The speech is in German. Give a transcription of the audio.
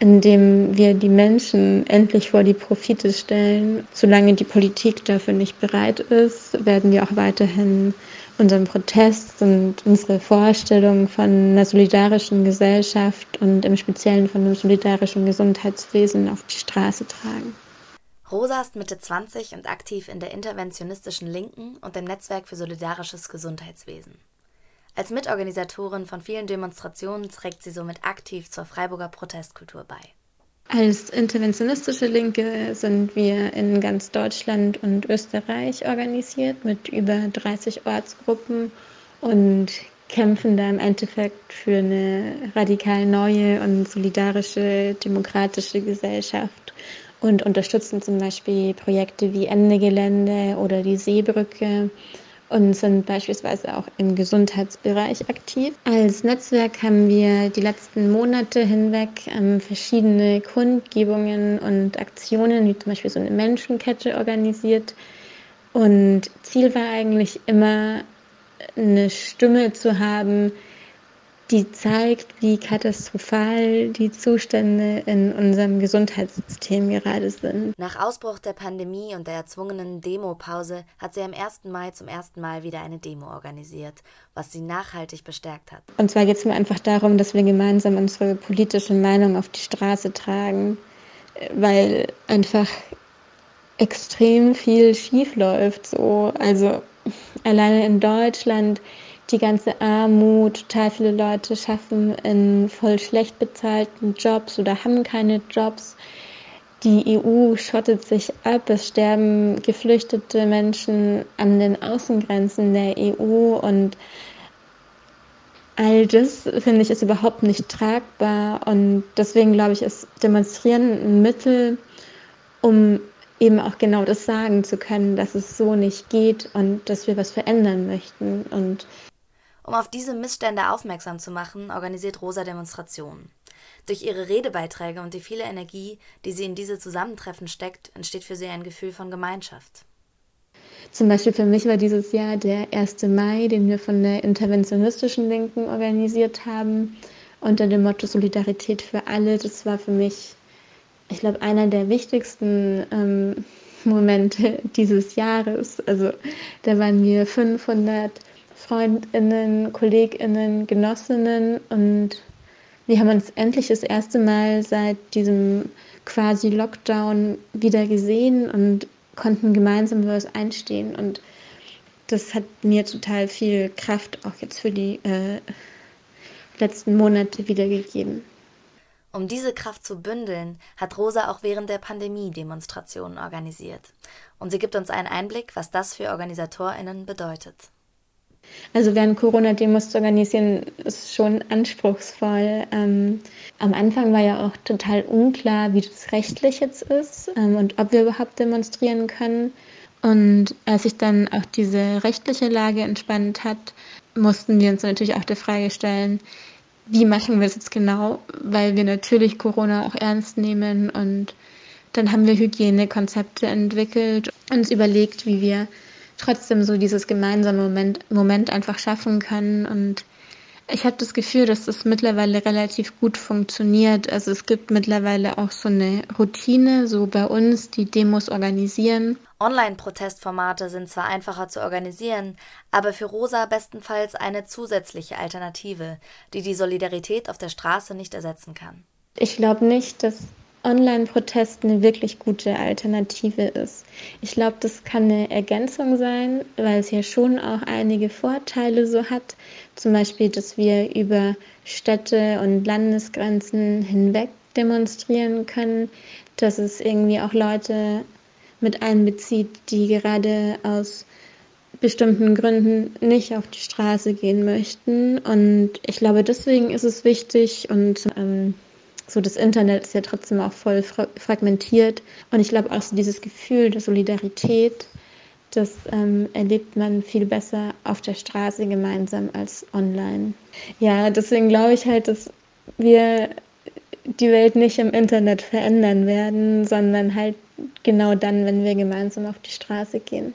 indem wir die Menschen endlich vor die Profite stellen. Solange die Politik dafür nicht bereit ist, werden wir auch weiterhin unseren Protest und unsere Vorstellung von einer solidarischen Gesellschaft und im Speziellen von einem solidarischen Gesundheitswesen auf die Straße tragen. Rosa ist Mitte 20 und aktiv in der interventionistischen Linken und dem Netzwerk für solidarisches Gesundheitswesen. Als Mitorganisatorin von vielen Demonstrationen trägt sie somit aktiv zur Freiburger Protestkultur bei. Als interventionistische Linke sind wir in ganz Deutschland und Österreich organisiert mit über 30 Ortsgruppen und kämpfen da im Endeffekt für eine radikal neue und solidarische demokratische Gesellschaft und unterstützen zum Beispiel Projekte wie Ende Gelände oder die Seebrücke und sind beispielsweise auch im Gesundheitsbereich aktiv. Als Netzwerk haben wir die letzten Monate hinweg ähm, verschiedene Kundgebungen und Aktionen, wie zum Beispiel so eine Menschenkette organisiert. Und Ziel war eigentlich immer, eine Stimme zu haben, die zeigt, wie katastrophal die Zustände in unserem Gesundheitssystem gerade sind. Nach Ausbruch der Pandemie und der erzwungenen Demopause hat sie am 1. Mai zum ersten Mal wieder eine Demo organisiert, was sie nachhaltig bestärkt hat. Und zwar geht es mir einfach darum, dass wir gemeinsam unsere politische Meinung auf die Straße tragen, weil einfach extrem viel schief läuft. So. Also alleine in Deutschland die ganze Armut, total viele Leute schaffen in voll schlecht bezahlten Jobs oder haben keine Jobs. Die EU schottet sich ab, es sterben geflüchtete Menschen an den Außengrenzen der EU und all das finde ich ist überhaupt nicht tragbar. Und deswegen glaube ich, ist Demonstrieren ein Mittel, um eben auch genau das sagen zu können, dass es so nicht geht und dass wir was verändern möchten. Und um auf diese Missstände aufmerksam zu machen, organisiert Rosa Demonstrationen. Durch ihre Redebeiträge und die viele Energie, die sie in diese Zusammentreffen steckt, entsteht für sie ein Gefühl von Gemeinschaft. Zum Beispiel für mich war dieses Jahr der 1. Mai, den wir von der interventionistischen Linken organisiert haben, unter dem Motto Solidarität für alle. Das war für mich, ich glaube, einer der wichtigsten ähm, Momente dieses Jahres. Also da waren wir 500 Freundinnen, Kolleginnen, Genossinnen und wir haben uns endlich das erste Mal seit diesem quasi Lockdown wieder gesehen und konnten gemeinsam für was einstehen und das hat mir total viel Kraft auch jetzt für die äh, letzten Monate wiedergegeben. Um diese Kraft zu bündeln, hat Rosa auch während der Pandemie Demonstrationen organisiert. Und sie gibt uns einen Einblick, was das für OrganisatorInnen bedeutet. Also während Corona-Demos zu organisieren, ist schon anspruchsvoll. Ähm, am Anfang war ja auch total unklar, wie das rechtlich jetzt ist ähm, und ob wir überhaupt demonstrieren können. Und als sich dann auch diese rechtliche Lage entspannt hat, mussten wir uns natürlich auch der Frage stellen, wie machen wir es jetzt genau, weil wir natürlich Corona auch ernst nehmen und dann haben wir Hygienekonzepte entwickelt, uns überlegt, wie wir trotzdem so dieses gemeinsame Moment, Moment einfach schaffen können. Und ich habe das Gefühl, dass das mittlerweile relativ gut funktioniert. Also es gibt mittlerweile auch so eine Routine, so bei uns, die Demos organisieren. Online-Protestformate sind zwar einfacher zu organisieren, aber für Rosa bestenfalls eine zusätzliche Alternative, die die Solidarität auf der Straße nicht ersetzen kann. Ich glaube nicht, dass Online-Protest eine wirklich gute Alternative ist. Ich glaube, das kann eine Ergänzung sein, weil es ja schon auch einige Vorteile so hat. Zum Beispiel, dass wir über Städte und Landesgrenzen hinweg demonstrieren können, dass es irgendwie auch Leute mit einbezieht, die gerade aus bestimmten Gründen nicht auf die Straße gehen möchten. Und ich glaube, deswegen ist es wichtig und ähm, so das Internet ist ja trotzdem auch voll fra fragmentiert. Und ich glaube auch so dieses Gefühl der Solidarität, das ähm, erlebt man viel besser auf der Straße gemeinsam als online. Ja, deswegen glaube ich halt, dass wir die Welt nicht im Internet verändern werden, sondern halt genau dann, wenn wir gemeinsam auf die Straße gehen.